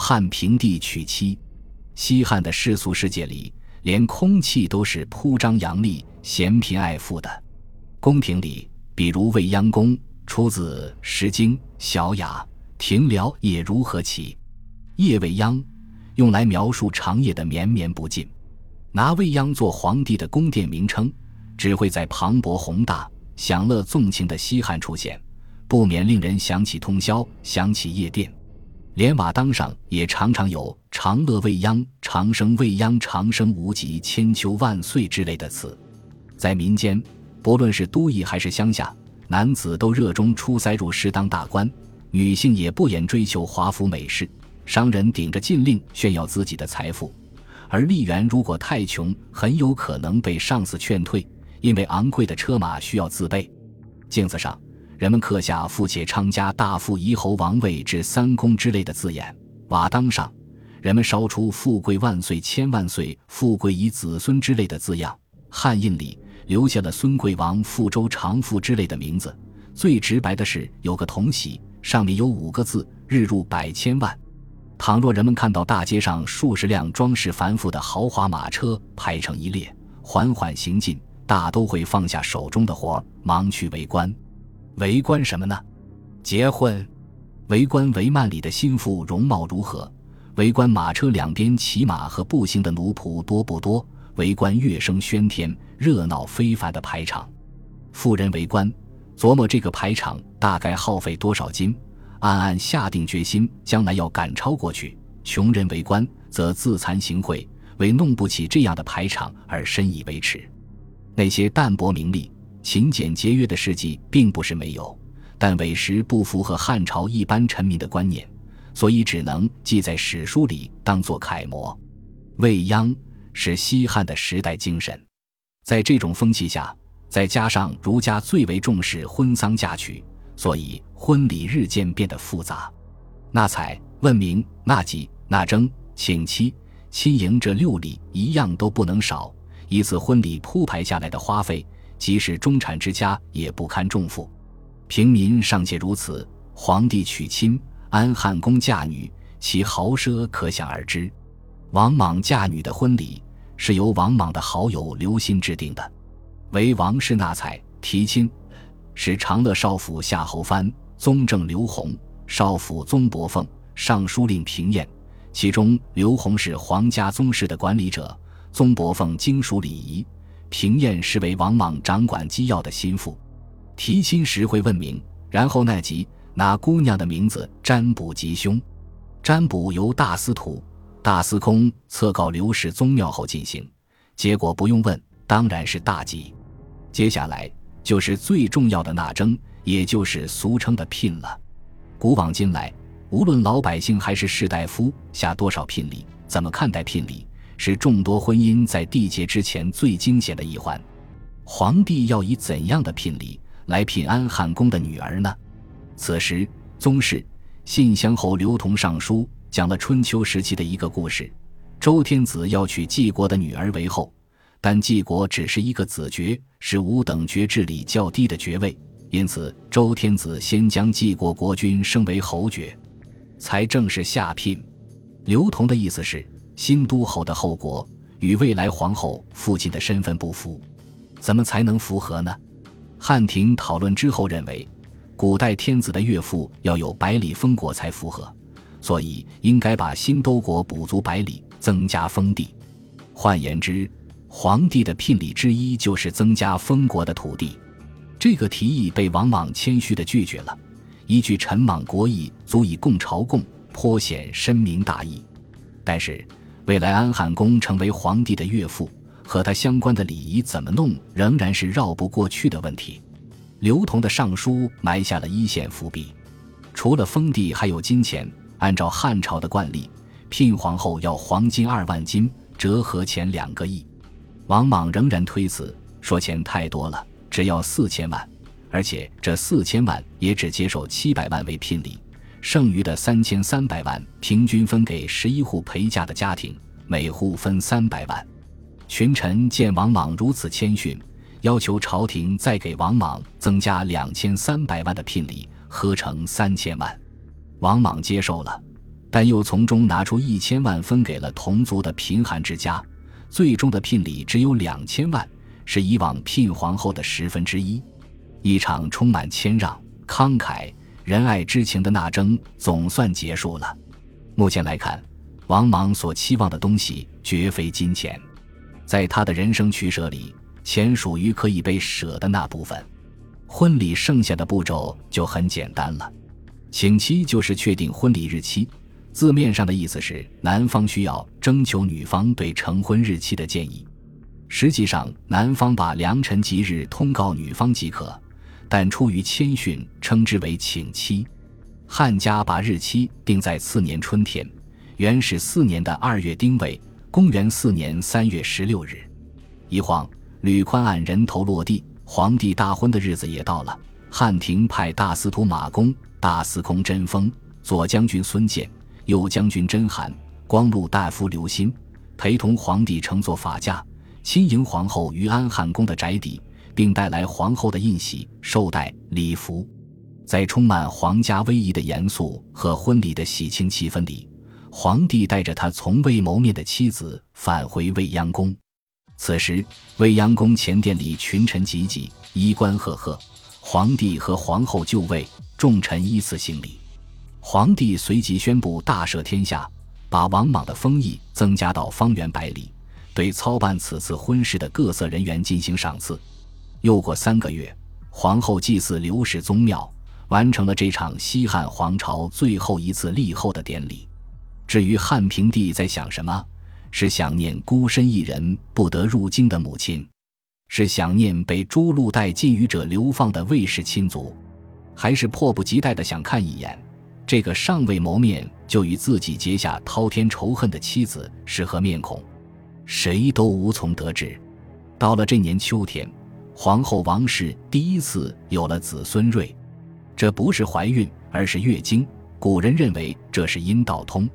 汉平帝娶妻。西汉的世俗世界里，连空气都是铺张扬丽、嫌贫爱富的。宫廷里，比如未央宫，出自《诗经·小雅》：“庭燎也如何起？夜未央。”用来描述长夜的绵绵不尽。拿未央做皇帝的宫殿名称，只会在磅礴宏大、享乐纵情的西汉出现，不免令人想起通宵，想起夜店。连瓦当上也常常有“长乐未央”“长生未央”“长生无极”“千秋万岁”之类的词。在民间，不论是都邑还是乡下，男子都热衷出塞入仕当大官，女性也不掩追求华服美饰。商人顶着禁令炫耀自己的财富，而吏员如果太穷，很有可能被上司劝退，因为昂贵的车马需要自备。镜子上，人们刻下“富且昌家大富夷侯王位至三公”之类的字眼；瓦当上，人们烧出“富贵万岁千万岁，富贵以子孙”之类的字样。汉印里留下了孙贵王富周长富之类的名字。最直白的是，有个铜玺，上面有五个字：“日入百千万。”倘若人们看到大街上数十辆装饰繁复的豪华马车排成一列，缓缓行进，大都会放下手中的活，忙去围观。围观什么呢？结婚。围观帷幔里的心腹容貌如何？围观马车两边骑马和步行的奴仆多不多？围观乐声喧天、热闹非凡的排场。富人围观，琢磨这个排场大概耗费多少金。暗暗下定决心，将来要赶超过去。穷人为官，则自惭形秽，为弄不起这样的排场而深以为耻。那些淡泊名利、勤俭节约的事迹，并不是没有，但委实不符合汉朝一般臣民的观念，所以只能记在史书里，当做楷模。未央是西汉的时代精神，在这种风气下，再加上儒家最为重视婚丧嫁娶。所以婚礼日渐变得复杂，纳采、问名、纳吉、纳征、请妻、亲迎这六礼一样都不能少。一次婚礼铺排下来的花费，即使中产之家也不堪重负，平民尚且如此。皇帝娶亲、安汉宫嫁女，其豪奢可想而知。王莽嫁女的婚礼是由王莽的好友刘歆制定的，为王氏纳采提亲。是长乐少府夏侯藩、宗正刘弘、少府宗伯凤、尚书令平晏，其中刘弘是皇家宗室的管理者，宗伯凤经属礼仪，平晏是为王莽掌管机要的心腹。提亲时会问名，然后奈吉拿姑娘的名字占卜吉凶，占卜由大司徒、大司空测告刘氏宗庙后进行，结果不用问，当然是大吉。接下来。就是最重要的纳征，也就是俗称的聘了。古往今来，无论老百姓还是士大夫下多少聘礼，怎么看待聘礼，是众多婚姻在缔结之前最惊险的一环。皇帝要以怎样的聘礼来聘安汉宫的女儿呢？此时，宗室信襄侯刘同上书讲了春秋时期的一个故事：周天子要娶晋国的女儿为后。但晋国只是一个子爵，是五等爵制里较低的爵位，因此周天子先将晋国国君升为侯爵，才正式下聘。刘同的意思是，新都侯的后国与未来皇后父亲的身份不符，怎么才能符合呢？汉庭讨论之后认为，古代天子的岳父要有百里封国才符合，所以应该把新都国补足百里，增加封地。换言之。皇帝的聘礼之一就是增加封国的土地，这个提议被王莽谦虚的拒绝了。依据陈莽国义足以供朝贡，颇显深明大义。但是，未来安汉公成为皇帝的岳父，和他相关的礼仪怎么弄，仍然是绕不过去的问题。刘同的上书埋下了一线伏笔。除了封地，还有金钱。按照汉朝的惯例，聘皇后要黄金二万斤，折合钱两个亿。王莽仍然推辞，说钱太多了，只要四千万，而且这四千万也只接受七百万为聘礼，剩余的三千三百万平均分给十一户陪嫁的家庭，每户分三百万。群臣见王莽如此谦逊，要求朝廷再给王莽增加两千三百万的聘礼，合成三千万。王莽接受了，但又从中拿出一千万分给了同族的贫寒之家，最终的聘礼只有两千万，是以往聘皇后的十分之一。一场充满谦让、慷慨、仁爱之情的纳征总算结束了。目前来看，王莽所期望的东西绝非金钱，在他的人生取舍里，钱属于可以被舍的那部分。婚礼剩下的步骤就很简单了，请期就是确定婚礼日期。字面上的意思是男方需要征求女方对成婚日期的建议，实际上男方把良辰吉日通告女方即可。但出于谦逊，称之为请期。汉家把日期定在次年春天，元始四年的二月丁未，公元四年三月十六日。一晃，吕宽案人头落地，皇帝大婚的日子也到了。汉廷派大司徒马公、大司空甄封、左将军孙建、右将军甄邯、光禄大夫刘歆陪同皇帝乘坐法驾，亲迎皇后于安汉宫的宅邸。并带来皇后的印玺、绶带、礼服，在充满皇家威仪的严肃和婚礼的喜庆气氛里，皇帝带着他从未谋面的妻子返回未央宫。此时，未央宫前殿里群臣济济，衣冠赫赫，皇帝和皇后就位，众臣依次行礼。皇帝随即宣布大赦天下，把王莽的封邑增加到方圆百里，对操办此次婚事的各色人员进行赏赐。又过三个月，皇后祭祀刘氏宗庙，完成了这场西汉皇朝最后一次立后的典礼。至于汉平帝在想什么，是想念孤身一人不得入京的母亲，是想念被诛戮待禁语者流放的卫氏亲族，还是迫不及待的想看一眼这个尚未谋面就与自己结下滔天仇恨的妻子是何面孔？谁都无从得知。到了这年秋天。皇后王氏第一次有了子孙瑞，这不是怀孕，而是月经。古人认为这是阴道通，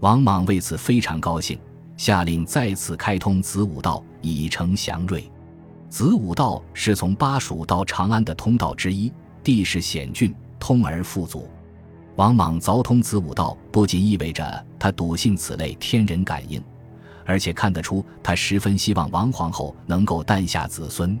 王莽为此非常高兴，下令再次开通子午道，以成祥瑞。子午道是从巴蜀到长安的通道之一，地势险峻，通而复阻。王莽凿通子午道，不仅意味着他笃信此类天人感应，而且看得出他十分希望王皇后能够诞下子孙。